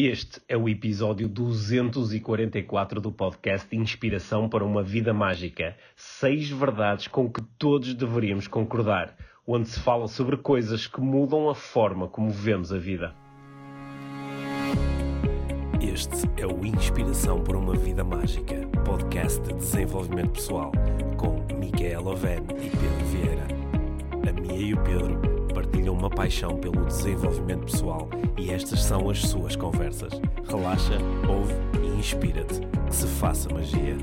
Este é o episódio 244 do podcast Inspiração para uma Vida Mágica. Seis verdades com que todos deveríamos concordar, onde se fala sobre coisas que mudam a forma como vemos a vida. Este é o Inspiração para uma Vida Mágica, podcast de desenvolvimento pessoal, com Miguel Oven e Pedro Vieira. A Mia e o Pedro partilham uma paixão pelo desenvolvimento pessoal e estas são as suas conversas. Relaxa, ouve e inspira-te. Que se faça magia.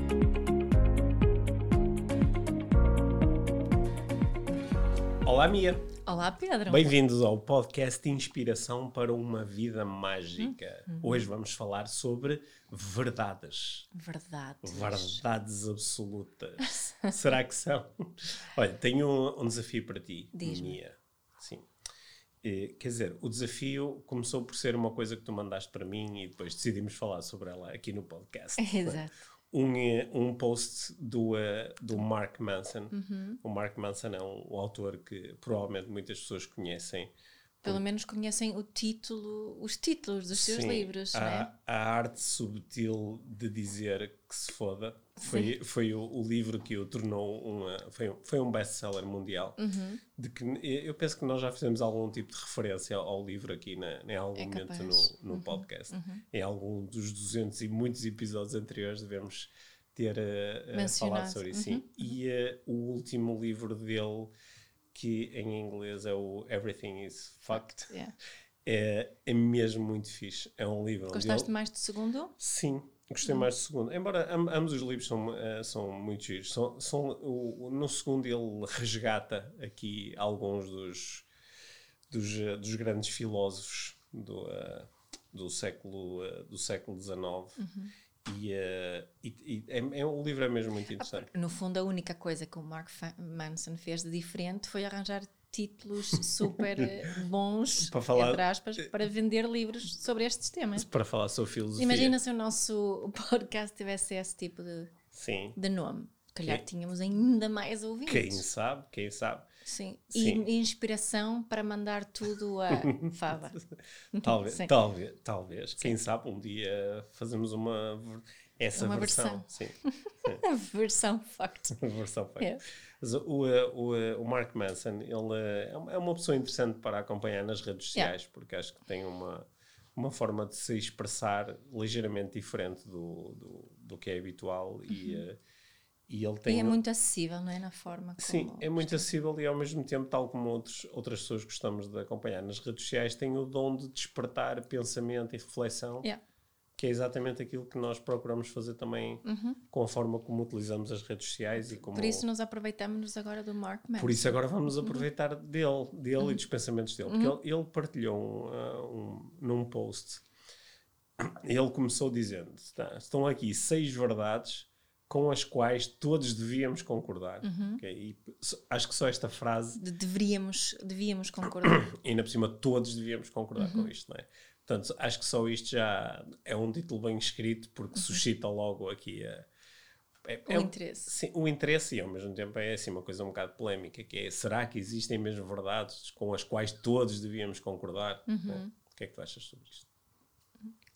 Olá, Mia. Olá, Pedro. Bem-vindos ao podcast Inspiração para uma Vida Mágica. Uhum. Hoje vamos falar sobre verdades. Verdades. Verdades absolutas. Será que são? Olha, tenho um, um desafio para ti, Mia. Sim. E, quer dizer, o desafio começou por ser uma coisa que tu mandaste para mim e depois decidimos falar sobre ela aqui no podcast. Exato. Um, eh, um post do, uh, do Mark Manson. Uhum. O Mark Manson é um, um autor que provavelmente muitas pessoas conhecem pelo menos conhecem o título, os títulos dos seus Sim, livros. A, né? a arte subtil de dizer que se foda foi, foi o, o, livro que o tornou uma. Foi, foi um best-seller mundial. Uhum. De que, eu penso que nós já fizemos algum tipo de referência ao, ao livro aqui na, em algum é momento no, no uhum. podcast. Uhum. Em algum dos 200 e muitos episódios anteriores devemos ter uh, falado sobre isso. Sim. E uh, o último livro dele que em inglês é o Everything is Fucked. Yeah. É, é mesmo muito fixe. É um livro. Gostaste mais do segundo? Sim, gostei hum. mais do segundo. Embora ambos os livros são, uh, são muito giros. São, são, o, no segundo ele resgata aqui alguns dos, dos, uh, dos grandes filósofos do, uh, do, século, do século XIX. Uhum. E, e, e é, é, o livro é mesmo muito interessante. No fundo, a única coisa que o Mark Manson fez de diferente foi arranjar títulos super eh, bons, para falar, entre aspas, para vender livros sobre estes temas. Para falar sobre filosofia. Imagina se o nosso podcast tivesse esse tipo de, Sim. de nome. Calhar quem, tínhamos ainda mais ouvintes. Quem sabe, quem sabe. Sim. Sim. E inspiração para mandar tudo a fava. talvez, talvez, talvez. Sim. Quem sabe um dia fazemos uma essa uma versão. versão. Sim. versão fact. versão fact. Yeah. O, o, o Mark Manson, ele é, é uma pessoa interessante para acompanhar nas redes sociais, yeah. porque acho que tem uma, uma forma de se expressar ligeiramente diferente do, do, do que é habitual uhum. e uh, e ele tem. E é muito acessível, não é? Na forma como. Sim, é muito acessível e ao mesmo tempo, tal como outros, outras pessoas gostamos de acompanhar nas redes sociais, tem o dom de despertar pensamento e reflexão. Yeah. Que é exatamente aquilo que nós procuramos fazer também uhum. com a forma como utilizamos as redes sociais e como... Por isso nos aproveitamos agora do Mark Manson. Por isso agora vamos uhum. aproveitar uhum. dele, dele uhum. e dos pensamentos dele. Porque uhum. ele, ele, partilhou um, uh, um, num post, ele começou dizendo, estão aqui seis verdades com as quais todos devíamos concordar. Uhum. Okay? Acho que só esta frase. De deveríamos, devíamos concordar. e ainda por cima, todos devíamos concordar com isto, não é? Portanto, acho que só isto já é um título bem escrito porque uhum. suscita logo aqui a. É, o é, interesse. Sim, o interesse e ao mesmo tempo é assim uma coisa um bocado polémica, que é será que existem mesmo verdades com as quais todos devíamos concordar? Uhum. O que é que tu achas sobre isto?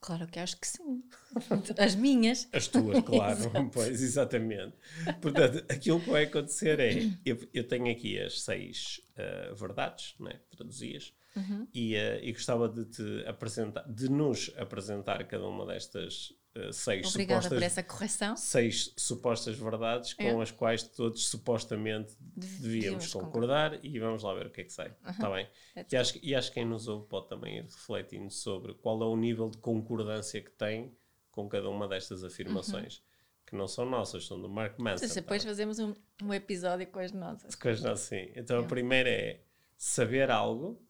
Claro que acho que sim. As minhas. As tuas, claro. pois, exatamente. Portanto, aquilo que vai acontecer é: eu, eu tenho aqui as seis uh, verdades, né, traduzias, uhum. e, uh, e gostava de te apresentar, de nos apresentar cada uma destas uh, seis Obrigada supostas, por essa correção. Seis supostas verdades com é. as quais todos supostamente devíamos, devíamos concordar, concordar, e vamos lá ver o que é que sai. Está uhum. bem? E acho, e acho que quem nos ouve pode também ir refletindo sobre qual é o nível de concordância que tem com cada uma destas afirmações. Uhum. Que não são nossas, são do Mark Manson. Então, depois tá? fazemos um, um, episódio com as nossas. Com as nossas, sim. Então a primeira é saber algo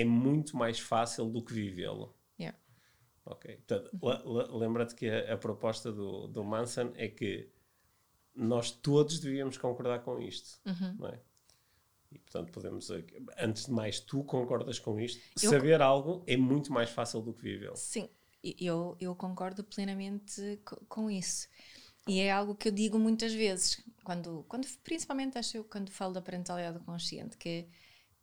é muito mais fácil do que vivê-lo. Yeah. Ok. Portanto, uhum. lembra-te que a, a, proposta do, do Manson é que nós todos devíamos concordar com isto, uhum. não é? E, portanto, podemos. Antes de mais, tu concordas com isto? Eu Saber algo é muito mais fácil do que vivê-lo. Sim, eu, eu concordo plenamente com isso. E é algo que eu digo muitas vezes, quando, quando principalmente acho eu, quando falo da parentalidade consciente, que,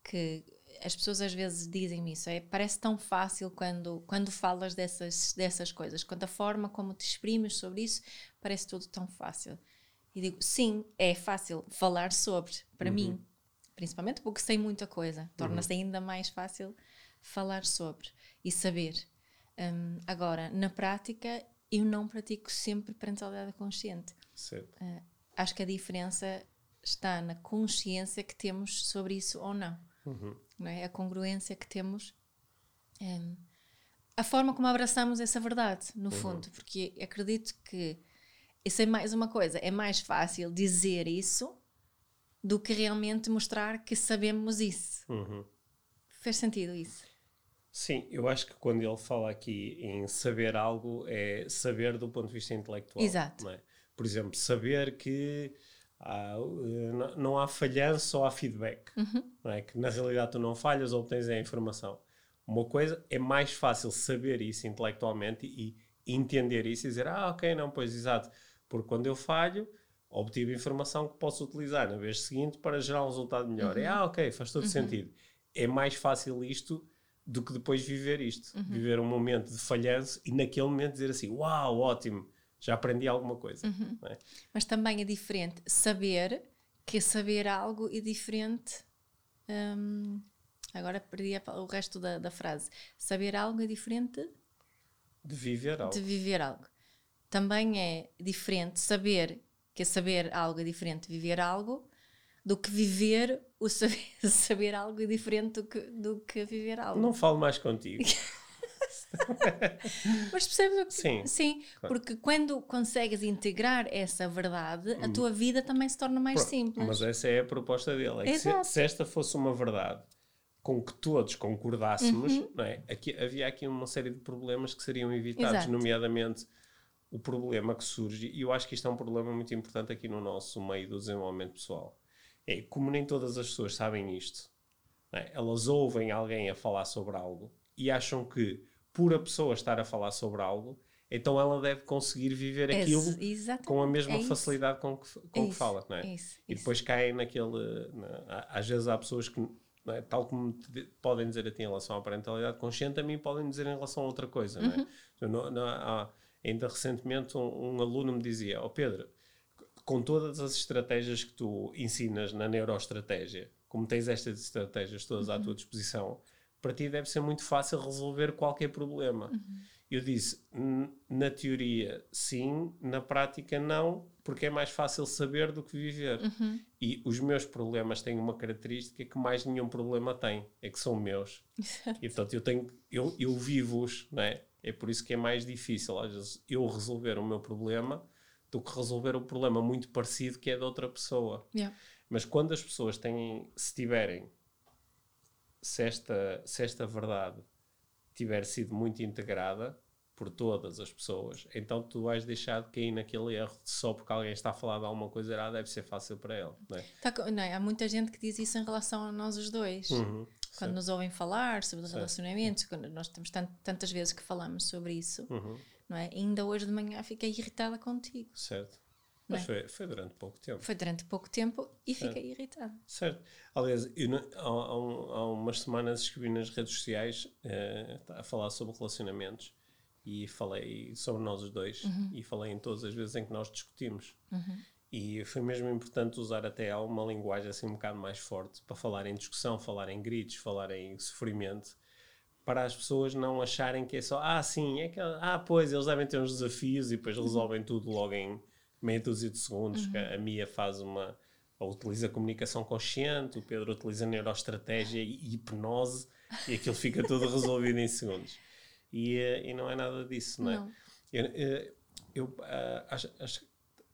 que as pessoas às vezes dizem-me isso, é, parece tão fácil quando, quando falas dessas, dessas coisas, quando a forma como te exprimes sobre isso, parece tudo tão fácil. E digo, sim, é fácil falar sobre, para uhum. mim, principalmente porque sei muita coisa, torna-se uhum. ainda mais fácil falar sobre e saber. Um, agora, na prática, eu não pratico sempre parentalidade consciente. Uh, acho que a diferença está na consciência que temos sobre isso ou não. Uhum. não é? A congruência que temos. Um, a forma como abraçamos essa verdade, no uhum. fundo, porque acredito que isso é mais uma coisa, é mais fácil dizer isso do que realmente mostrar que sabemos isso. Uhum. Fez sentido isso? Sim, eu acho que quando ele fala aqui em saber algo, é saber do ponto de vista intelectual. Exato. É? Por exemplo, saber que há, eh, não há falhança, só há feedback. Uhum. Não é? Que na realidade tu não falhas, obtens a informação. Uma coisa é mais fácil saber isso intelectualmente e entender isso e dizer, ah, ok, não, pois exato. Porque quando eu falho, obtive informação que posso utilizar na vez seguinte para gerar um resultado melhor. Uhum. É, ah, ok, faz todo uhum. sentido. É mais fácil isto do que depois viver isto. Uhum. Viver um momento de falhanço e naquele momento dizer assim: Uau, ótimo, já aprendi alguma coisa. Uhum. É? Mas também é diferente saber que saber algo é diferente. Hum, agora perdi o resto da, da frase. Saber algo é diferente de viver algo. De viver algo. Também é diferente saber que saber algo é diferente de viver algo do que viver o saber, saber algo diferente do que, do que viver algo. Não falo mais contigo. Mas percebes o que? Sim. Sim, claro. porque quando consegues integrar essa verdade, a hum. tua vida também se torna mais Pronto, simples. Mas essa é a proposta dele. É se, se, esta fosse uma verdade com que todos concordássemos, uhum. não é? aqui, havia aqui uma série de problemas que seriam evitados, Exato. nomeadamente o problema que surge, e eu acho que isto é um problema muito importante aqui no nosso meio do desenvolvimento pessoal é como nem todas as pessoas sabem isto, é? elas ouvem alguém a falar sobre algo e acham que, por a pessoa estar a falar sobre algo, então ela deve conseguir viver aquilo com a mesma é facilidade com que, com é que fala, não é? Isso, e depois caem naquele. Na, às vezes há pessoas que, é? tal como podem dizer a ti em relação à parentalidade consciente, a mim podem dizer em relação a outra coisa, não é? Uhum. Não, não, há, ainda recentemente um, um, aluno me dizia: Ó oh Pedro, com todas as estratégias que tu ensinas na neuroestratégia, como tens estas estratégias todas uhum. à tua disposição, para ti deve ser muito fácil resolver qualquer problema. Uhum. Eu disse, na teoria sim, na prática não, porque é mais fácil saber do que viver. Uhum. E os meus problemas têm uma característica que mais nenhum problema tem, é que são meus. Exato. E portanto eu tenho, eu, eu vivo-os, não é? É por isso que é mais difícil, às vezes, eu resolver o meu problema do que resolver um problema muito parecido que é de outra pessoa. Yeah. Mas quando as pessoas têm, se tiverem, se esta, se esta verdade tiver sido muito integrada por todas as pessoas, então tu vais deixar de cair naquele erro só porque alguém está a falar de alguma coisa errada, deve ser fácil para ele. Não é? Tá, não é? Há muita gente que diz isso em relação a nós os dois. Uhum, quando certo. nos ouvem falar sobre os relacionamentos, quando nós temos tant, tantas vezes que falamos sobre isso. Uhum não é? Ainda hoje de manhã fiquei irritada contigo. Certo. Mas é? foi, foi, durante pouco tempo. Foi durante pouco tempo e certo. fiquei irritada. Certo. Aliás, eu, há, há, umas semanas escrevi nas redes sociais uh, a falar sobre relacionamentos e falei sobre nós os dois uhum. e falei em todas as vezes em que nós discutimos. Uhum. E foi mesmo importante usar até uma linguagem assim um bocado mais forte para falar em discussão, falar em gritos, falar em sofrimento para as pessoas não acharem que é só, ah, sim, é que, ah, pois, eles devem ter uns desafios e depois resolvem tudo logo em meia dúzia de segundos. Uhum. A Mia faz uma, ou utiliza comunicação consciente, o Pedro utiliza neuroestratégia e hipnose e aquilo fica tudo resolvido em segundos. E, eh, e não é nada disso, não é? Não. Eu, eh, eu uh, acho, acho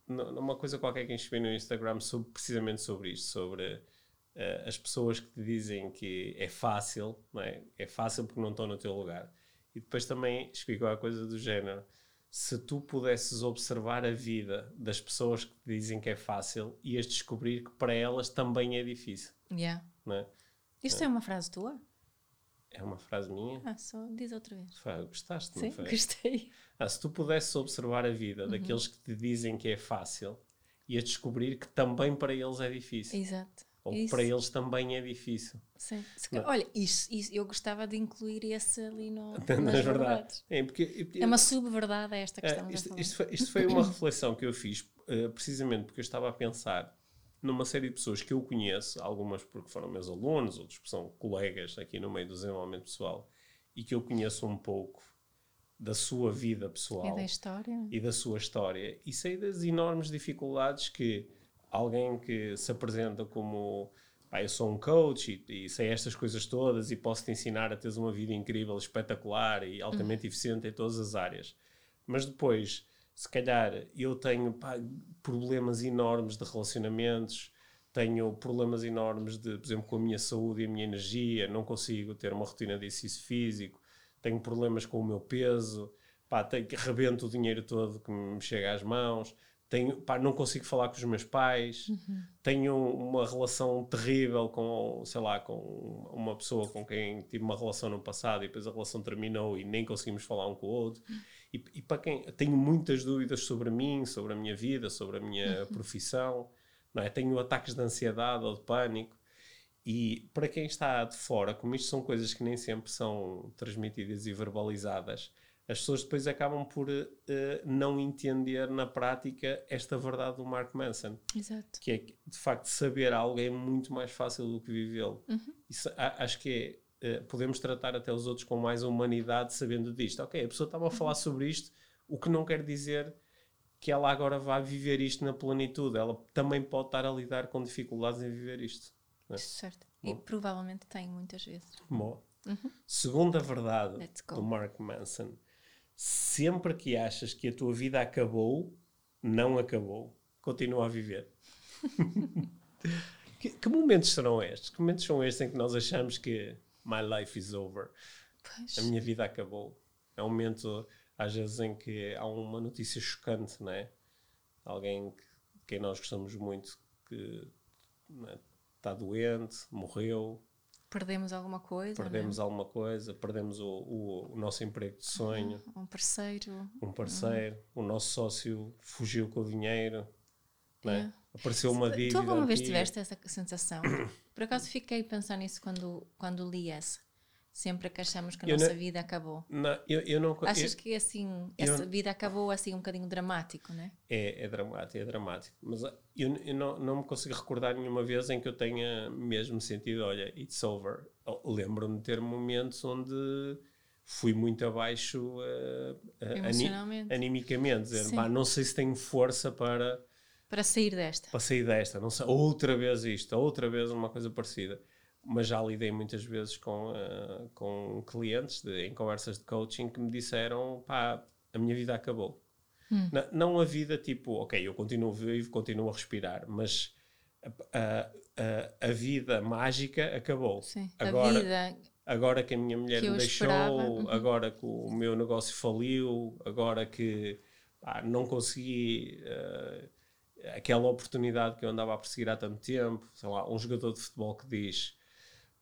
numa coisa qualquer que escrevi no Instagram sobre, precisamente sobre isto, sobre uh, as pessoas que te dizem que é fácil, não é? é fácil porque não estão no teu lugar. E depois também explicou a coisa do género. Se tu pudesses observar a vida das pessoas que te dizem que é fácil, ias descobrir que para elas também é difícil. Yeah. Não é? Isto é. é uma frase tua? É uma frase minha? Ah, só diz outra vez. Foi, gostaste, Sim, gostei. Ah, se tu pudesses observar a vida uhum. daqueles que te dizem que é fácil, ias descobrir que também para eles é difícil. Exato. Ou Isso. para eles também é difícil. Sim. Olha, isso, isso, eu gostava de incluir esse ali no, Nas nas verdades. verdades. É, porque, É uma sub-verdade esta que É, isto, isto foi, isto foi uma reflexão que eu fiz eh, precisamente porque eu estava a pensar numa série de pessoas que eu conheço, algumas porque foram meus alunos, outros que são colegas aqui no meio do desenvolvimento pessoal, e que eu conheço um pouco da sua vida pessoal É da história. e da sua história e sei das enormes dificuldades que alguém que se apresenta como pá, eu sou um coach e, e sei estas coisas todas e posso te ensinar a teres uma vida incrível, espetacular e altamente eficiente em todas as áreas. Mas depois, se calhar, eu tenho pá, problemas enormes de relacionamentos, tenho problemas enormes de, por exemplo, com a minha saúde e a minha energia, não consigo ter uma rotina de exercício físico, tenho problemas com o meu peso, pá, tenho, rebento o dinheiro todo que me chega às mãos, tenho, pá, não consigo falar com os meus pais, tenho uma relação terrível com, sei lá, com uma pessoa com quem tive uma relação no passado e depois a relação terminou e nem conseguimos falar um com o outro. E, e para quem tenho muitas dúvidas sobre mim, sobre a minha vida, sobre a minha profissão, não é? Tenho ataques de ansiedade ou de pânico. E para quem está de fora, como isto são coisas que nem sempre são transmitidas e verbalizadas, as pessoas depois acabam por eh, não entender na prática esta verdade do Mark Manson Exato. que é de facto saber algo é muito mais fácil do que vivê-lo. Isso, a- acho que é, eh, podemos tratar até os outros com mais humanidade sabendo disto. Ok, a pessoa estava a falar sobre isto, o que não quer dizer que ela agora vai viver isto na plenitude. Ela também pode estar a lidar com dificuldades em viver isto. não é? Certo. E Bom. provavelmente tem muitas vezes. Bom, segunda verdade Uhum. Let's go. do Mark Manson: sempre que achas que a tua vida acabou, não acabou. Continua a viver. que, que momentos serão estes? Que momentos são estes em que nós achamos que my life is over? Pois. A minha vida acabou. É um momento, às vezes, em que há uma notícia chocante, não é? Alguém que quem nós gostamos muito que é, está doente, morreu, Perdemos alguma coisa. é? perdemos alguma coisa, perdemos o, o, o nosso emprego de sonho, Um parceiro. um parceiro, o nosso sócio fugiu com o dinheiro, é? É. apareceu uma dívida. Tu alguma vez tiveste essa sensação? Por acaso fiquei a pensar nisso quando, quando li essa. Sempre que achamos que a Eu nossa não- vida acabou. Não, eu, eu não. Achas eu- que assim, essa vida acabou assim um bocadinho dramático, né? é, é dramático, é dramático. Mas ah, eu, não, não me consigo recordar nenhuma vez em que eu tenha mesmo sentido, olha, it's over. Lembro-me de ter momentos onde fui muito abaixo ani- Emocionalmente. animicamente, dizer. "Pá, não sei se tenho força para Para sair desta. para sair desta, não sei, outra vez isto, outra vez uma coisa parecida. Mas já lidei muitas vezes com, ah, com clientes de- em conversas de coaching que me disseram: pá, a minha vida acabou. Hum. Na- Não a vida tipo, ok, eu continuo vivo, continuo a respirar, mas a, a- a- vida mágica acabou. Sim. Agora, a vida. agora que a minha mulher me deixou, uhum. agora que o meu negócio faliu, agora que pá, não consegui eh, aquela oportunidade que eu andava a perseguir há tanto tempo, sei lá, um jogador de futebol que diz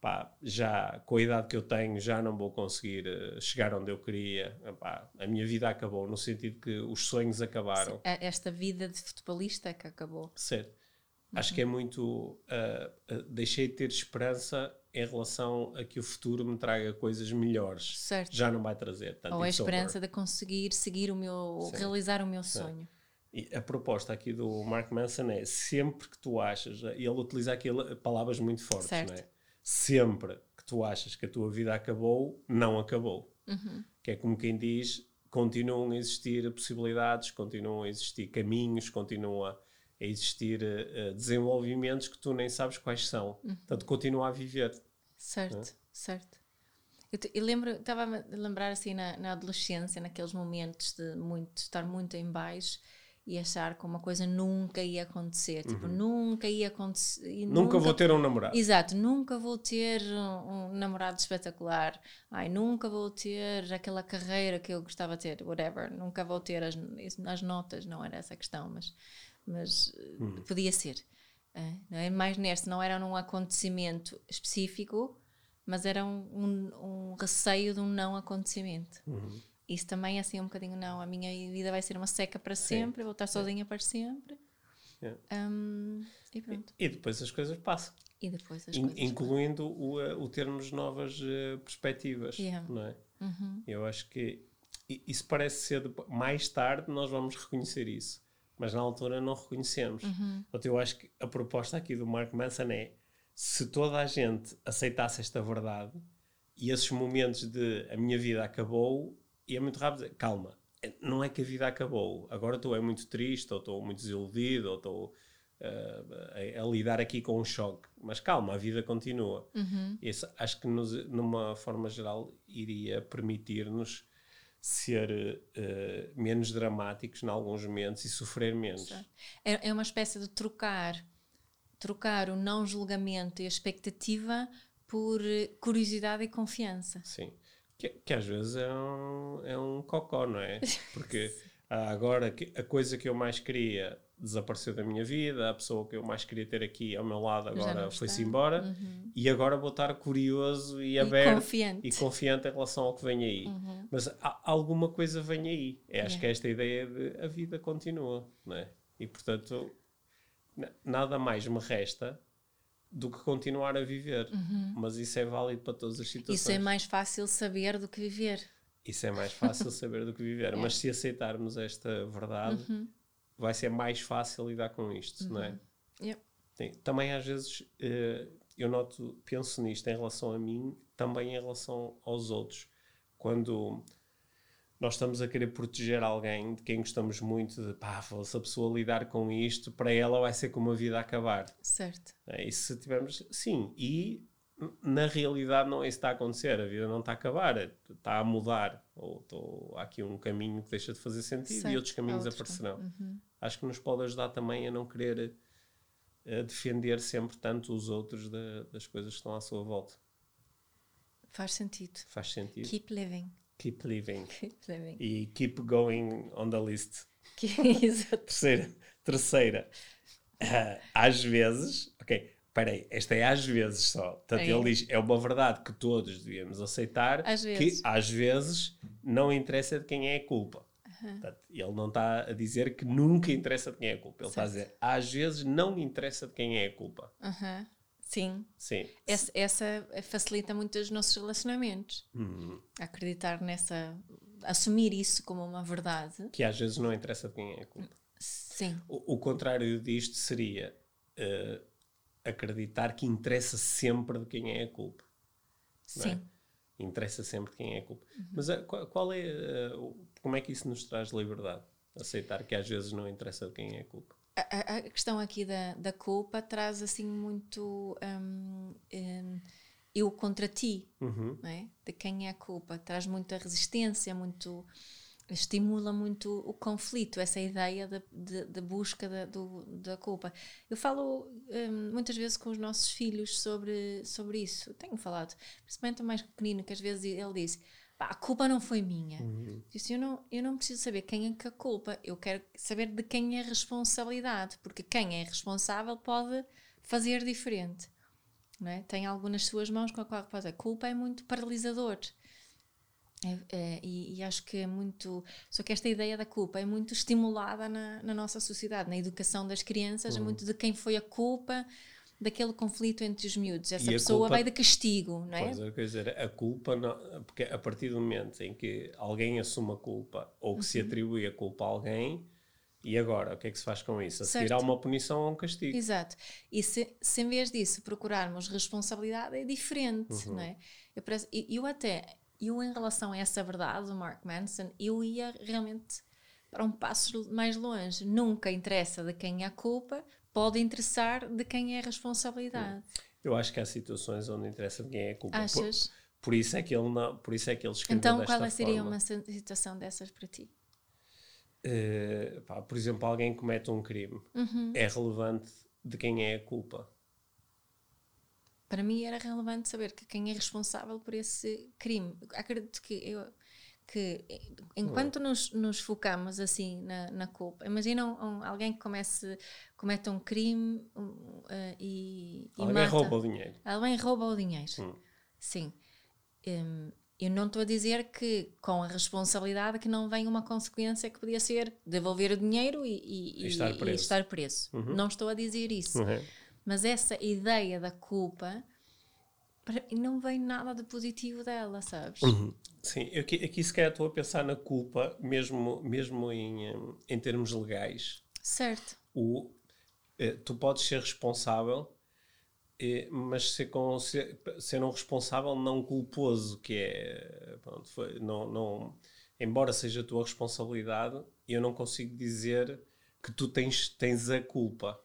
pá, já com a idade que eu tenho já não vou conseguir eh, chegar onde eu queria, Epá, a minha vida acabou, no sentido que os sonhos acabaram. a- Esta vida de futebolista que acabou. Certo. Acho que é muito. ah, ah, deixei de ter esperança em relação a que o futuro me traga coisas melhores. Certo. Já não vai trazer. Ou a esperança de conseguir seguir o meu. Sim. realizar o meu sonho. E a proposta aqui do Mark Manson é sempre que tu achas, e ele utiliza aqui palavras muito fortes, Certo. não é? Sempre que tu achas que a tua vida acabou, não acabou. Uhum. Que é como quem diz, continuam a existir possibilidades, continuam a existir caminhos, continua a existir eh, desenvolvimentos que tu nem sabes quais são. Uhum. Portanto, continua a viver. Certo, certo. Eu, te- eu lembro, estava a lembrar assim na, na adolescência, naqueles momentos de muito, estar muito em baixo e achar que uma coisa nunca ia acontecer. Tipo, nunca ia acontecer. Uhum. Nunca, vou ter um namorado. Exato, nunca vou ter um, um namorado espetacular. Ai, nunca vou ter aquela carreira que eu gostava de ter, whatever. Nunca vou ter as, as notas, não era essa a questão, mas, mas eh, Hum. podia ser. eh, não é? Mais neste, não era num acontecimento específico, mas era um, um, um receio de um não acontecimento. Uhum. Isso também é assim um bocadinho, não, a minha vida vai ser uma seca para sempre, eu vou estar sozinha para sempre. Um, e pronto. E, e depois as coisas passam. E depois as In- coisas. incluindo o, eh, o termos novas eh, perspectivas, Yeah. não é? Uhum. Eu acho que i- isso parece ser mais tarde nós vamos reconhecer isso, mas na altura não reconhecemos. Uhum. Portanto, eu acho que a proposta aqui do Mark Manson é se toda a gente aceitasse esta verdade e esses momentos de a minha vida acabou, e é muito rápido dizer, calma, não é que a vida acabou, agora estou é muito triste, ou estou muito desiludido, ou estou uh, a, a lidar aqui com um choque, mas calma, a vida continua. Uhum. Isso acho que nos, numa forma geral iria permitir-nos ser eh, menos dramáticos em alguns momentos e sofrer menos. É, é uma espécie de trocar, trocar o não julgamento e a expectativa por curiosidade e confiança. Sim. Que, que às vezes é um, é um cocó, não é? Porque ah, agora a coisa que eu mais queria desapareceu da minha vida, a pessoa que eu mais queria ter aqui ao meu lado agora foi-se embora Uhum. e agora vou estar curioso e E aberto confiante. e confiante em relação ao que vem aí. Uhum. Mas há- alguma coisa vem aí. É, acho Yeah. que é esta ideia de a vida continua, não é? E portanto, na- nada mais me resta do que continuar a viver. Mas isso é válido para todas as situações. Uhum. Isso é mais fácil saber do que viver. Isso é mais fácil saber do que viver. Mas se aceitarmos esta verdade, Uhum. vai ser mais fácil lidar com isto, não é? Sim. Também às vezes eh, eu noto, penso nisto em relação a mim, também em relação aos outros. Quando nós estamos a querer proteger alguém de quem gostamos muito, de pá, se a pessoa lidar com isto, para ela vai ser como a vida acabar. Certo. É, e se tivermos, sim, e na realidade não é isso que está a acontecer, a vida não está a acabar, é- está a mudar, ou, ou há aqui um caminho que deixa de fazer sentido Certo. e outros caminhos outros aparecerão. Uhum. Acho que nos pode ajudar também a não querer eh, defender sempre tanto os outros da- das coisas que estão à sua volta. Faz sentido. Faz sentido. Keep living. Keep living. Keep living. E keep going on the list. Que- Exato. Terceira. Terceira. Ah, às vezes. Ok, peraí, esta é às vezes só. Portanto, É. ele diz: é uma verdade que todos devíamos aceitar. Às vezes. Que às vezes não interessa de quem é a culpa. Portanto, ele não está a dizer que nunca interessa de quem é a culpa. Ele está a dizer: às vezes não interessa de quem é a culpa. Aham. Sim. Sim. Essa, essa facilita muito os nossos relacionamentos. Hum, Acreditar nessa. Assumir isso como uma verdade. que às vezes não interessa de quem é a culpa. Sim. O, o contrário disto seria eh, acreditar que interessa sempre de quem é a culpa. é? Sim. Interessa sempre de quem é a culpa. Uhum. Mas eh, qual, qual é. eh, o- como é que isso nos traz liberdade? Aceitar que às vezes não interessa de quem é a culpa. A, a- questão aqui da, da culpa traz assim muito hum, hum, eu contra ti, Uhum. é? De quem é a culpa. Traz muita resistência, muito estimula muito o conflito, essa ideia da, de, de busca da, do, da culpa. Eu falo hum, muitas vezes com os nossos filhos sobre, sobre isso. Tenho falado, principalmente o mais pequenino, que às vezes ele diz: "Pá, a culpa não foi minha. Disse, eu não, eu não preciso saber quem é que a culpa, eu quero saber de quem é a responsabilidade, porque quem é responsável pode fazer diferente. Não é? Tem algo nas suas mãos com a qual pode. A culpa é muito paralisador. É- é, e, e acho que é muito. Só que esta ideia da culpa é muito estimulada na, na nossa sociedade, na educação das crianças, é muito de quem foi a culpa daquele conflito entre os miúdos. Essa pessoa culpa- vai de castigo, não é? Pois, eu quero dizer, a culpa, não, porque a partir do momento em que alguém assume a culpa ou que se Uhum. atribui a culpa a alguém, e agora, o que é que se faz com isso? A seguir há uma punição ou um castigo. Exato. E se, se em vez disso procurarmos responsabilidade, é diferente, Uhum. não é? Eu, parece, eu até, eu em relação a essa verdade do Mark Manson, eu ia realmente para um passo mais longe. Nunca interessa de quem é a culpa, pode interessar de quem é a responsabilidade. Eu acho que há situações onde interessa de quem é a culpa. Por, Achas? por isso é que ele não, por isso é que ele escreveu Então, desta qual seria forma. uma situação dessas para ti? Eh, pá, por exemplo, alguém comete um crime. Uhum. É relevante de quem é a culpa. Para mim era relevante saber que quem é responsável por esse crime. Acredito que eu que eh, enquanto nos, nos focamos assim na, na culpa, imagina um- um- alguém que comece, comete um crime um, eh, e, e alguém mata. rouba o dinheiro. Alguém rouba o dinheiro. Hum. Sim. Hum, Eu não estou a dizer que com a responsabilidade que não vem uma consequência que podia ser devolver o dinheiro e, e, E estar preso. estar preso. Não estou a dizer isso. Uhum. Mas essa ideia da culpa não vem nada de positivo dela, sabes? Uhum. Sim, eu aqui, aqui se calhar estou a pensar na culpa, mesmo, mesmo em, em, em termos legais. Certo. O, eh, tu podes ser responsável, eh, mas ser, com, ser, ser um responsável não culposo, que é. Pronto, foi, não, não, embora seja a tua responsabilidade, eu não consigo dizer que tu tens, tens a culpa.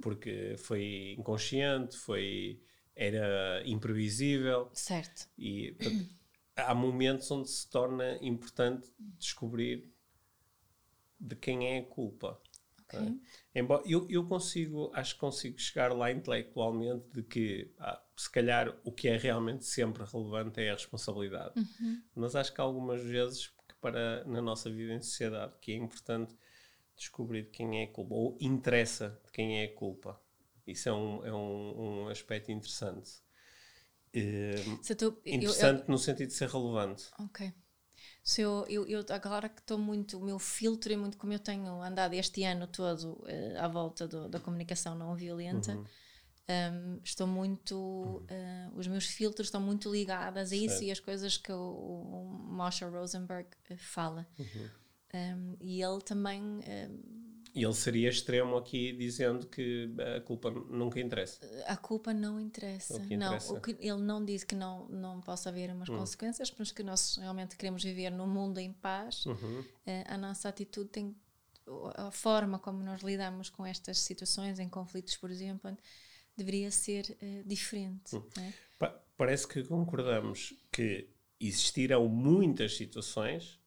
Porque foi inconsciente, foi, era imprevisível. Certo. E portanto, há momentos onde se torna importante descobrir de quem é a culpa. Ok. não é? Embora, eu, eu consigo, acho que consigo chegar lá intelectualmente de que ah, se calhar o que é realmente sempre relevante é a responsabilidade. Mas acho que algumas vezes que para na nossa vida em sociedade que é importante descobrir de quem é a culpa ou interessa de quem é a culpa. Isso é um, é um, um aspecto interessante. Se tu, eu- eu- interessante no sentido de ser relevante. Ok. Se eu, eu, eu agora que estou muito, o meu filtro é muito como eu tenho andado este ano todo eh, à volta do- da comunicação não violenta, Uhum. um, estou muito, eh, os meus filtros estão muito ligados a isso Certo. e as coisas que o, o Moshe Rosenberg eh, fala. Uhum. Um, e ele também um, E ele seria extremo aqui dizendo que a culpa nunca interessa. a culpa não interessa. O que Não, interessa. o que, ele não diz que não, não possa haver umas Hum. consequências, mas que nós realmente queremos viver num mundo em paz. Uhum. Eh, a nossa atitude tem a forma como nós lidamos com estas situações em conflitos, por exemplo, deveria ser eh, diferente. Hum. né? Pa- parece que concordamos que existirão muitas situações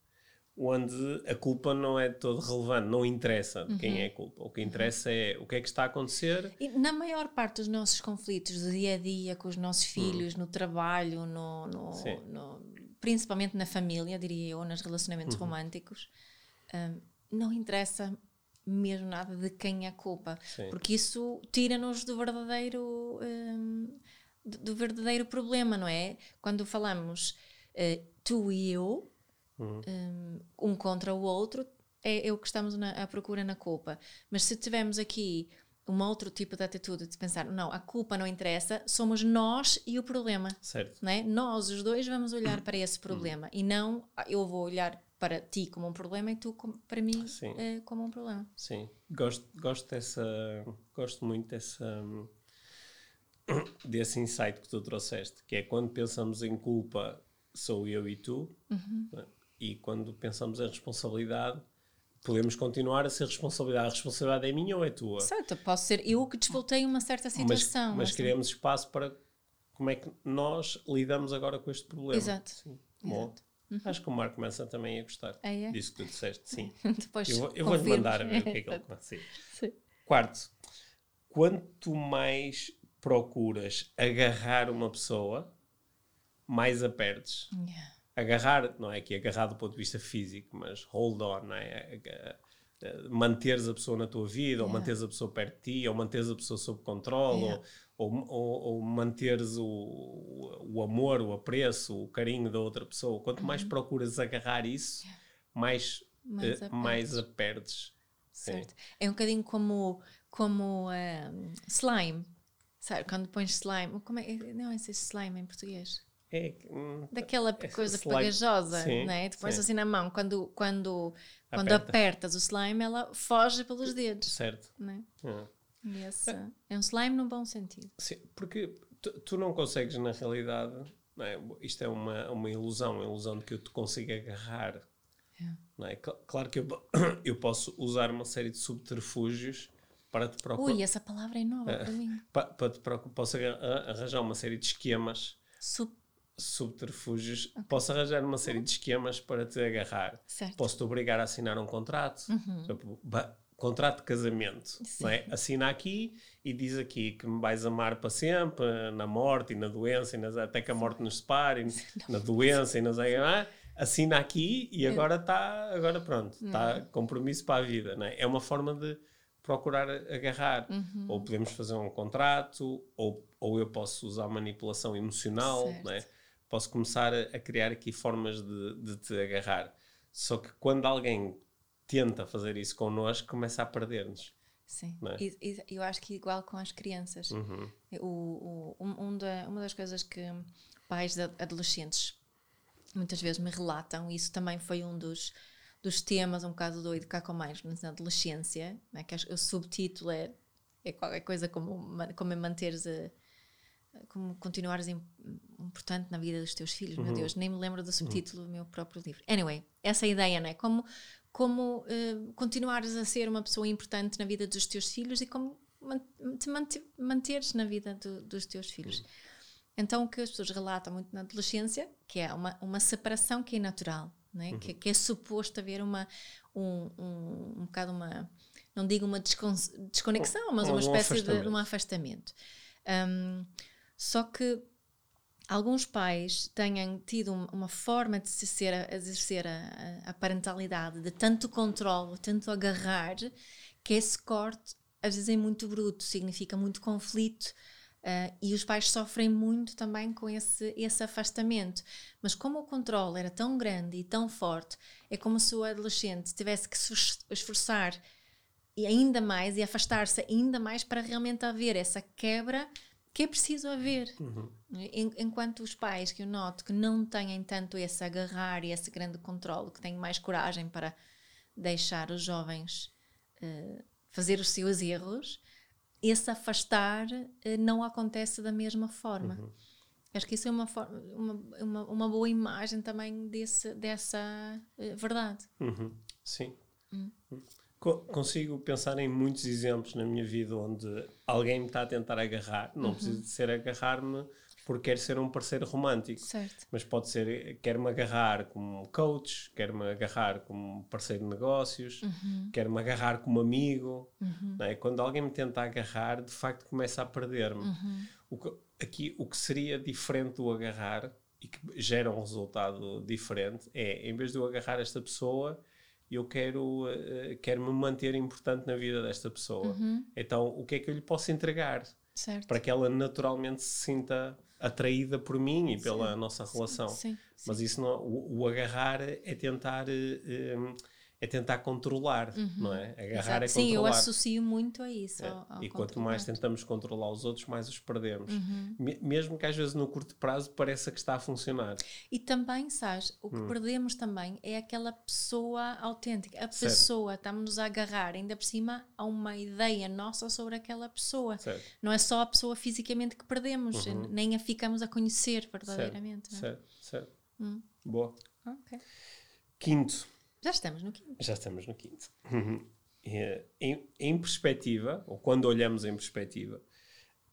onde a culpa não é todo relevante, não interessa de quem é a culpa. O que interessa é o que é que está a acontecer. E na maior parte dos nossos conflitos do dia a dia com os nossos filhos, no trabalho, no, no- Hum. No- principalmente na família, diria eu, nos relacionamentos Uhum. românticos, hum, não interessa mesmo nada de quem é a culpa, Sim. porque isso tira-nos do verdadeiro hum, do verdadeiro problema, não é? Quando falamos eh, tu e eu, Uhum. um, um contra o outro, é, é o que estamos na, à procura na culpa. Mas se tivermos aqui um outro tipo de atitude de pensar, não, a culpa não interessa, somos nós e o problema. Certo. Não é? Nós, os dois, vamos olhar para esse problema e não eu vou olhar para ti como um problema e tu como- para mim Sim. eh, como um problema. Sim. Gosto, gosto dessa. Gosto muito dessa. desse insight que tu trouxeste, que é quando pensamos em culpa, sou eu e tu, né? E quando pensamos em responsabilidade, podemos continuar a ser responsabilidade. A responsabilidade é minha ou é tua? Certo, posso ser eu que disputei uma certa mas, situação. mas assim. queremos espaço para como é que nós lidamos agora com este problema. Exato. Sim. Bom, acho que o Marco começa também a gostar Ah, é? disso que tu disseste. Sim. Depois Eu, eu vou-lhe mandar a ver o que é que ele começa. Quarto, quanto mais procuras agarrar uma pessoa, mais a perdes. Yeah. Agarrar, não é aqui agarrar do ponto de vista físico, mas hold on, não é? Aga- eh, Manteres a pessoa na tua vida, ou Yeah. manteres a pessoa perto de ti, ou manteres a pessoa sob controle, Yeah. ou, ou, ou, ou manteres o, o amor, o apreço, o carinho da outra pessoa. Quanto mais Uhum. procuras agarrar isso, mais, Mais eh, a perdes. Sim. Certo. É um bocadinho como, como um, slime. Sabe, quando pões slime, como é, não é slime em português? É, que, hum, Daquela É coisa slime. pegajosa, Sim, é? Pões sim. assim na mão, quando, quando, quando Aperta. apertas o slime, ela foge pelos dedos. certo. Não é? Ah. Esse é um slime no bom sentido. Sim, porque tu, tu não consegues, na realidade, é? isto é uma, uma ilusão, uma ilusão de que eu te consigo agarrar. É. É? Cl- Claro que eu, eu posso usar uma série de subterfúgios para te procurar. Ui, essa palavra é nova para mim. Pa, para te procu- posso arranjar uma série de esquemas, Sub, subterfúgios, posso arranjar uma série de esquemas para te agarrar. certo. Posso-te obrigar a assinar um contrato, Uhum. ba- contrato de casamento, não é? Assina aqui e diz aqui que me vais amar para sempre, na morte e na doença, e nas- até que a morte nos separe, na doença e nas ah, assina aqui e agora está, agora pronto, está compromisso para a vida, não é? É uma forma de procurar agarrar. Uhum. Ou podemos fazer um contrato, ou, ou eu posso usar manipulação emocional, Certo. não é? Posso começar a, criar aqui formas de, de te agarrar. Só que quando alguém tenta fazer isso connosco, começa a perder-nos. Sim, é? e, e eu acho que igual com as crianças. Uhum. O, o- um- da- uma das coisas que pais de adolescentes muitas vezes me relatam, e isso também foi um dos, dos temas um bocado do Educar com Mais na adolescência, né, que o subtítulo é, é qualquer coisa como, como é manteres a, como continuares im- importante na vida dos teus filhos, meu Deus, nem me lembro do subtítulo do meu próprio livro. Anyway, essa ideia, não é? Como, como eh, continuares a ser uma pessoa importante na vida dos teus filhos e como man- te mante- manteres na vida do- dos teus filhos. Então, o que as pessoas relatam muito na adolescência, que é uma, uma separação que é natural, né? que, que é suposto haver uma, um, um, um bocado uma, não digo uma descon- desconexão, mas Um- uma um espécie de um afastamento. Um, só que alguns pais tenham tido um- uma forma de se ser, exercer a, a- parentalidade de tanto controle, tanto agarrar, que esse corte às vezes é muito bruto, significa muito conflito. ah, e os pais sofrem muito também com esse, esse afastamento. Mas como o controle era tão grande e tão forte, é como se o adolescente tivesse que se es- esforçar e ainda mais e afastar-se ainda mais para realmente haver essa quebra que é preciso haver. En- Enquanto os pais que eu noto que não têm tanto esse agarrar e esse grande controle, que têm mais coragem para deixar os jovens eh, fazer os seus erros, esse afastar eh, não acontece da mesma forma. Acho que isso é uma, forma, uma, uma, uma boa imagem também desse, dessa eh, verdade. Uhum. Sim. Hum. Co- Consigo pensar em muitos exemplos na minha vida onde alguém me está a tentar agarrar. Não Uhum. precisa de ser agarrar-me porque quer ser um parceiro romântico. Certo. Mas pode ser, quer-me agarrar como coach, quer-me agarrar como parceiro de negócios, Uhum. quer-me agarrar como amigo. não é? Quando alguém me tenta agarrar, de facto começa a perder-me. Uhum. Aqui, o que seria diferente do agarrar e que gera um resultado diferente é, em vez de eu agarrar esta pessoa, eu quero, eh, quero me manter importante na vida desta pessoa. Uhum. Então, o que é que eu lhe posso entregar? Certo. Para que ela naturalmente se sinta atraída por mim e pela nossa relação. Sim. Mas isso não, o, o agarrar é tentar eh, eh, é tentar controlar, não é? Agarrar Exato. é Sim, eu controlar. associo muito a isso. É. ao- ao e quanto mais controlar. tentamos controlar os outros, mais os perdemos. Uhum. Me- Mesmo que às vezes no curto prazo pareça que está a funcionar. E também, sabes, o que Hum. perdemos também é aquela pessoa autêntica. A Certo. pessoa, estamos a agarrar, ainda por cima, a uma ideia nossa sobre aquela pessoa. Certo? Não é só a pessoa fisicamente que perdemos, nem a ficamos a conhecer verdadeiramente. Uhum. Certo, é? certo, certo. Hum. Boa. Ok. Quinto, Já estamos no quinto. já estamos no quinto. É, em, em perspectiva, ou quando olhamos em perspectiva,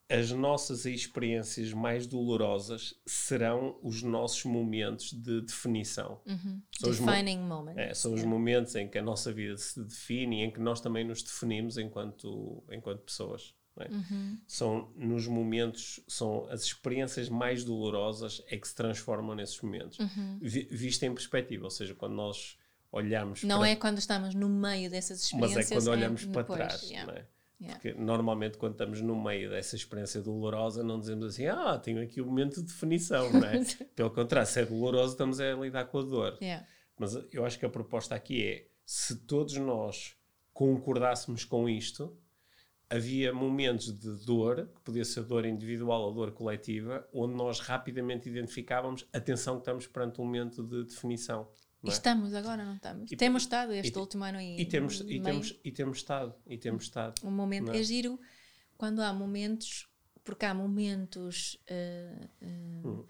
as nossas experiências mais dolorosas serão os nossos momentos de definição. São os mo- Defining moment. É, são os momentos em que a nossa vida se define e em que nós também nos definimos enquanto, enquanto pessoas. é? São nos momentos, são as experiências mais dolorosas é que se transformam nesses momentos. Vi, visto em perspectiva, ou seja, quando nós olhamos Não para, é quando estamos no meio dessas mas experiências. é quando olhamos para depois, trás. yeah. não é? Yeah. Porque normalmente quando estamos no meio dessa experiência dolorosa não dizemos assim, ah, tenho aqui um momento de definição, não é? Pelo contrário, se é doloroso estamos a lidar com a dor. Yeah. Mas eu acho que a proposta aqui é: se todos nós concordássemos com isto, havia momentos de dor, que podia ser dor individual ou dor coletiva, onde nós rapidamente identificávamos atenção que estamos perante um momento de definição. É? estamos agora, não estamos? E- temos estado este e- último ano e, E temos, e, meio. temos, e temos estado, e temos estado. Um momento. É? É giro quando há momentos, porque há momentos eh, eh, Hum.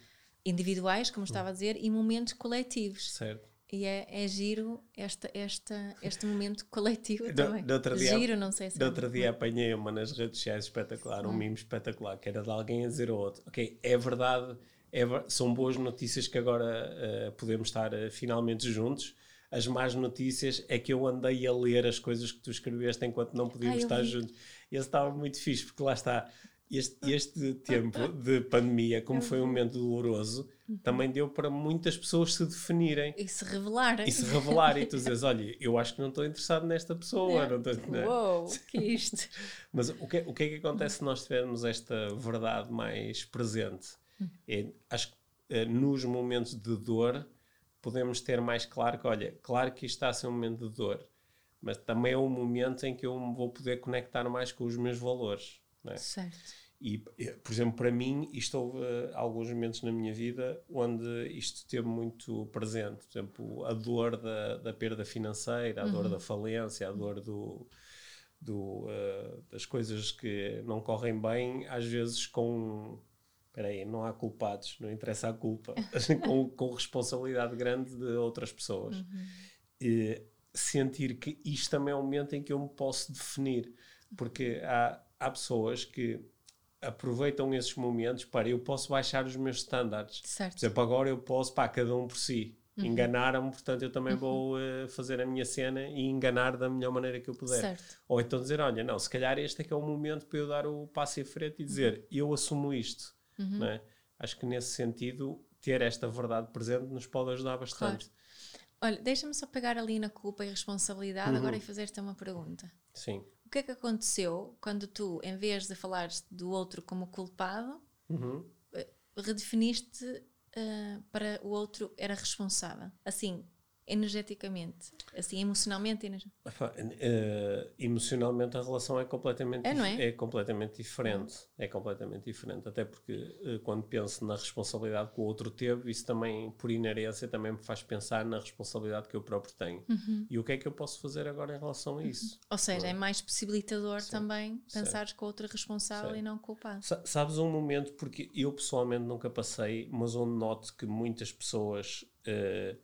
individuais, como estava a dizer, e momentos coletivos. Certo? E é, é giro esta, esta, este momento coletivo Do- também. do outro dia- giro, não sei se No é outro dia apanhei uma nas redes sociais espetacular, um mimo espetacular, que era de alguém a dizer ao outro: Ok, é verdade, é são boas notícias que agora eh, podemos estar eh, finalmente juntos. As más notícias é que eu andei a ler as coisas que tu escreveste enquanto não podíamos eu estar vi. juntos. E esse estava muito fixe, porque lá está. Este, este tempo de pandemia, como foi um momento doloroso, Uhum. também deu para muitas pessoas se definirem E se revelar. e se revelarem. E tu dizes: Olha, eu acho que não estou interessado nesta pessoa. Não estou, não é? Uou, que é isto? Mas o que, o que é que acontece se nós tivermos esta verdade mais presente? É, acho que uh, nos momentos de dor, podemos ter mais claro que, olha, claro que isto está a ser um momento de dor, mas também é um momento em que eu me vou poder conectar mais com os meus valores. É? Certo. E, por exemplo, para mim, isto houve uh, alguns momentos na minha vida onde isto esteve muito presente. Por exemplo, a dor da, da perda financeira, a uhum. dor da falência, a dor do, do, uh, das coisas que não correm bem, às vezes com. Espera aí, não há culpados, não interessa a culpa, com, com responsabilidade grande de outras pessoas. Uhum. E sentir que isto também é um momento em que eu me posso definir, porque há, há pessoas que aproveitam esses momentos para eu posso baixar os meus estándares. Certo. Por exemplo, agora eu posso, para cada um por si. Uhum. Enganaram-me, portanto eu também uhum. vou uh, fazer a minha cena e enganar da melhor maneira que eu puder. Certo. Ou então dizer, olha, não, se calhar este é que é o momento para eu dar o passo em frente e dizer, uhum. eu assumo isto. Uhum. É? Acho que nesse sentido, ter esta verdade presente nos pode ajudar bastante. Claro. Olha, deixa-me só pegar ali na culpa e responsabilidade uhum. agora e fazer-te uma pergunta. Sim que é que aconteceu quando tu, em vez de falares do outro como culpado, uhum. Eh, redefiniste uh, para o outro era responsável? Assim, energeticamente, assim, emocionalmente? Uh, emocionalmente a relação é completamente, é, é? é completamente diferente. É completamente diferente. Até porque uh, quando penso na responsabilidade que o outro teve, isso também, por inerência, também me faz pensar na responsabilidade que eu próprio tenho. Uhum. E o que é que eu posso fazer agora em relação a uhum. isso? Uhum. Ou seja, é? é? mais possibilitador Sim. também pensares que o outro responsável Sim. e não culpado. sabes um momento, porque eu pessoalmente nunca passei, mas onde noto que muitas pessoas. Uh,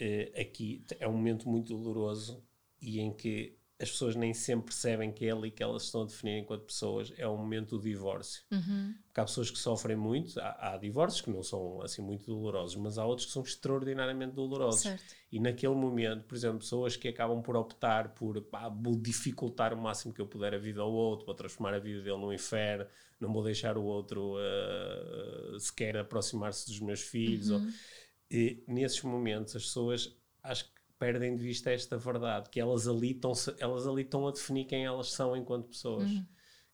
uh, aqui é um momento muito doloroso e em que as pessoas nem sempre percebem que é ali que elas estão a definir enquanto pessoas, é o momento do divórcio. Uhum. Porque há pessoas que sofrem muito, há, há, divórcios que não são assim muito dolorosos, mas há outros que são extraordinariamente dolorosos. Certo. E naquele momento, por exemplo, pessoas que acabam por optar por pá, vou dificultar o máximo que eu puder a vida ao outro, vou transformar a vida dele num inferno, não vou deixar o outro uh, sequer aproximar-se dos meus filhos. Uhum. Ou, e nesses momentos as pessoas acho que perdem de vista esta verdade, que elas ali estão, elas ali estão a definir quem elas são enquanto pessoas. Uhum.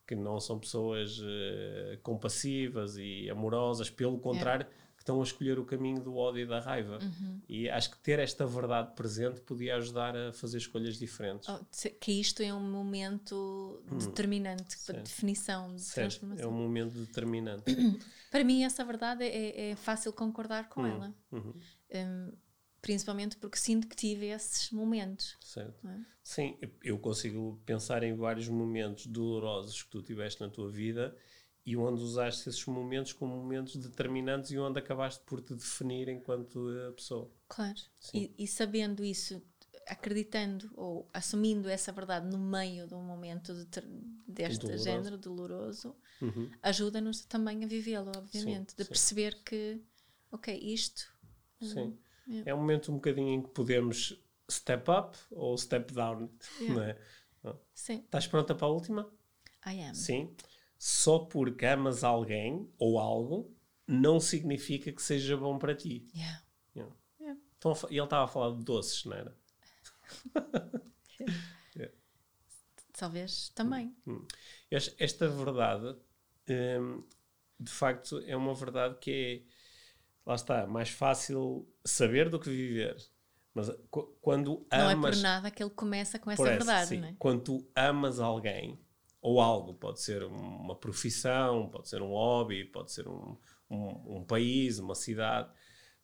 Que não são pessoas uh, compassivas e amorosas, pelo contrário, estão a escolher o caminho do ódio e da raiva. Uhum. E acho que ter esta verdade presente podia ajudar a fazer escolhas diferentes. Oh, que isto é um momento hum. determinante para definição, de certo. transformação. É um momento determinante. Para mim, essa verdade é, é fácil concordar com hum. ela. Uhum. Um, principalmente porque sinto que tive esses momentos. Certo. É? Sim, eu consigo pensar em vários momentos dolorosos que tu tiveste na tua vida e onde usaste esses momentos como momentos determinantes e onde acabaste por te definir enquanto eh, pessoa. Claro. E, e, sabendo isso, acreditando ou assumindo essa verdade no meio de um momento de deste doloroso. género doloroso, uhum. ajuda-nos também a vivê-lo, obviamente, sim, de sim. perceber que, ok, isto. Sim. Um, é um momento um bocadinho em que podemos step up ou step down, yeah. não é? Sim. Estás pronta para a última? I am. Sim. Só porque amas alguém ou algo não significa que seja bom para ti. Yeah. Yeah. Yeah. Então, ele estava a falar de doces, não era? Talvez também. Hum. Esta verdade, hum, de facto, é uma verdade que é, lá está, mais fácil saber do que viver. Mas quando amas. Não é por nada que ele começa com essa verdade, sim. não é? Quando tu amas alguém, ou algo, pode ser uma profissão, pode ser um hobby, pode ser um, um, um país, uma cidade,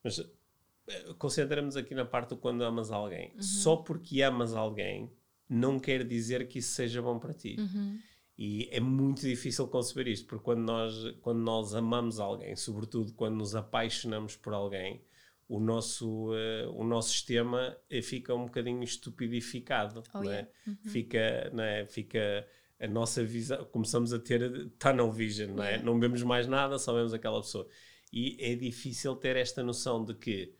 mas eh, concentramos aqui na parte do quando amas alguém. Uhum. Só porque amas alguém não quer dizer que isso seja bom para ti. Uhum. E é muito difícil conceber isto, porque quando nós, quando nós amamos alguém, sobretudo quando nos apaixonamos por alguém, o nosso, uh, o nosso sistema eh, fica um bocadinho estupidificado. Oh, não é? Yeah. Uhum. Fica, não é? fica a nossa visão, começamos a ter tunnel vision, não é? Não vemos mais nada, só vemos aquela pessoa. E é difícil ter esta noção de que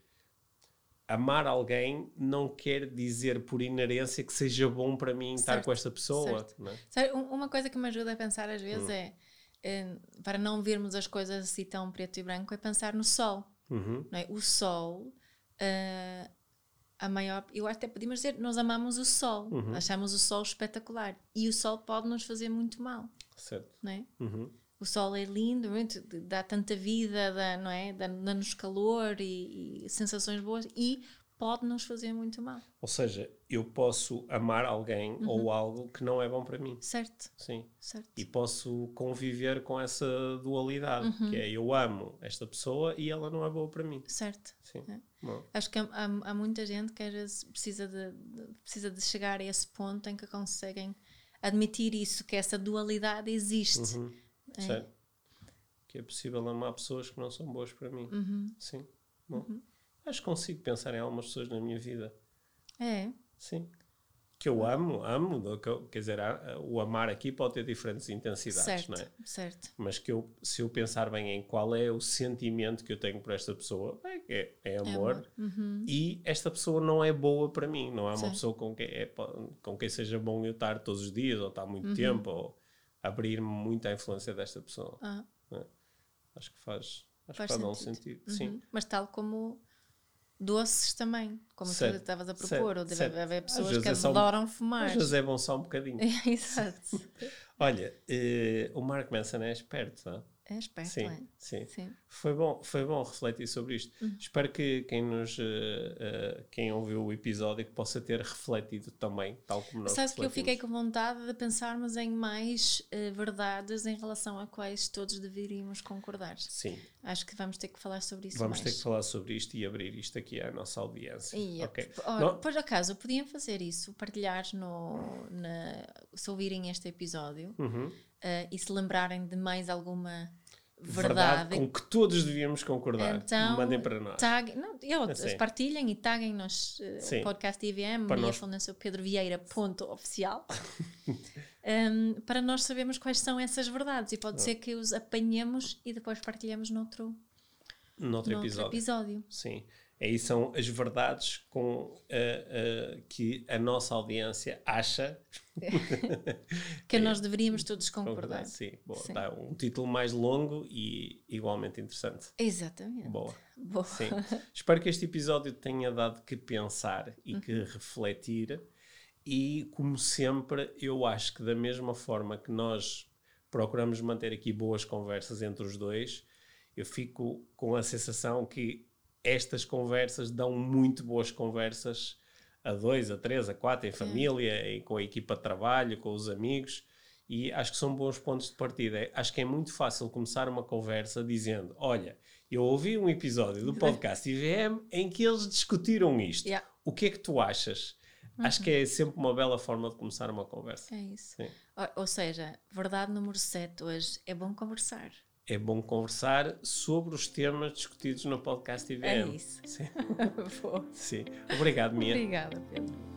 amar alguém não quer dizer por inerência que seja bom para mim certo, estar com esta pessoa. É? Uma coisa que me ajuda a pensar às vezes hum. é, é, para não vermos as coisas assim tão preto e branco, é pensar no sol. Uhum. É? O sol, uh, a maior. Eu até podíamos dizer, nós amamos o sol, uhum. achamos o sol espetacular e o sol pode nos fazer muito mal. Certo. Não é? Uhum. o sol é lindo, muito, dá tanta vida, dá, não é? Dá-nos calor e, e, sensações boas e pode nos fazer muito mal. Ou seja, eu posso amar alguém uhum. ou algo que não é bom para mim. Certo. Sim. Certo. E posso conviver com essa dualidade, uhum. que é eu amo esta pessoa e ela não é boa para mim. Certo. Sim. É. Acho que há, há, há, muita gente que às vezes precisa de, de, precisa de chegar a esse ponto em que conseguem admitir isso, que essa dualidade existe. Uhum. É. Que é possível amar pessoas que não são boas para mim. Uhum. Sim. Bom, uhum. Acho que consigo pensar em algumas pessoas na minha vida. É. Sim. Que eu amo, amo, quer dizer, o amar aqui pode ter diferentes intensidades, certo, não é? Certo. Mas que eu, se eu pensar bem em qual é o sentimento que eu tenho por esta pessoa, é, é amor. É amor. Uhum. E esta pessoa não é boa para mim, não é uma pessoa com quem, é, com quem seja bom eu estar todos os dias, ou estar muito uhum. tempo, ou abrir-me muito à influência desta pessoa. Ah. É? Acho que faz, acho faz que faz um sentido. Uhum. Sim. Mas tal como doces também, como certo, tu estavas a propor, ou deve haver pessoas que é adoram fumar. Às vezes é bom só um bocadinho. Exato. Olha, uh, o Mark Manson é esperto, não é? Esperto, sim, é? Sim. sim. Foi, bom, foi bom refletir sobre isto. Uhum. Espero que quem nos uh, uh, quem ouviu o episódio que possa ter refletido também, tal como nós Sabes que eu fiquei com vontade de pensarmos em mais uh, verdades em relação a quais todos deveríamos concordar. Sim. Acho que vamos ter que falar sobre isso Vamos mais. ter que falar sobre isto e abrir isto aqui à nossa audiência. E, ok. Ora, por acaso, podiam fazer isso, partilhar no, na, se ouvirem este episódio uhum. Uh, e se lembrarem de mais alguma verdade, verdade com que todos devíamos concordar. Então, Mandem para nós. Tag, não, assim. partilhem e taguem-nos uh, podcast IVM para nós... Pedro Vieira ponto oficial um, para nós sabermos quais são essas verdades e pode ser que os apanhemos e depois partilhemos noutro, noutro, noutro episódio. episódio. Sim. Aí são as verdades com, uh, uh, que a nossa audiência acha que nós deveríamos todos concordar. Sim, boa. Sim. Dá um título mais longo e igualmente interessante. Exatamente. Boa. Boa. Sim. Espero que este episódio tenha dado que pensar e que uhum. refletir. E, como sempre, eu acho que da mesma forma que nós procuramos manter aqui boas conversas entre os dois, eu fico com a sensação que estas conversas dão muito boas conversas a dois, a três, a quatro, em família, e com a equipa de trabalho, com os amigos, e acho que são bons pontos de partida. Acho que é muito fácil começar uma conversa dizendo: Olha, eu ouvi um episódio do podcast IVM em que eles discutiram isto. Yeah. O que é que tu achas? Uhum. Acho que é sempre uma bela forma de começar uma conversa. É isso. Ou, ou seja, verdade número 7 hoje é bom conversar é bom conversar sobre os temas discutidos no podcast IVM. É isso. Sim. Sim. Obrigado, Mia. Obrigada, Pedro.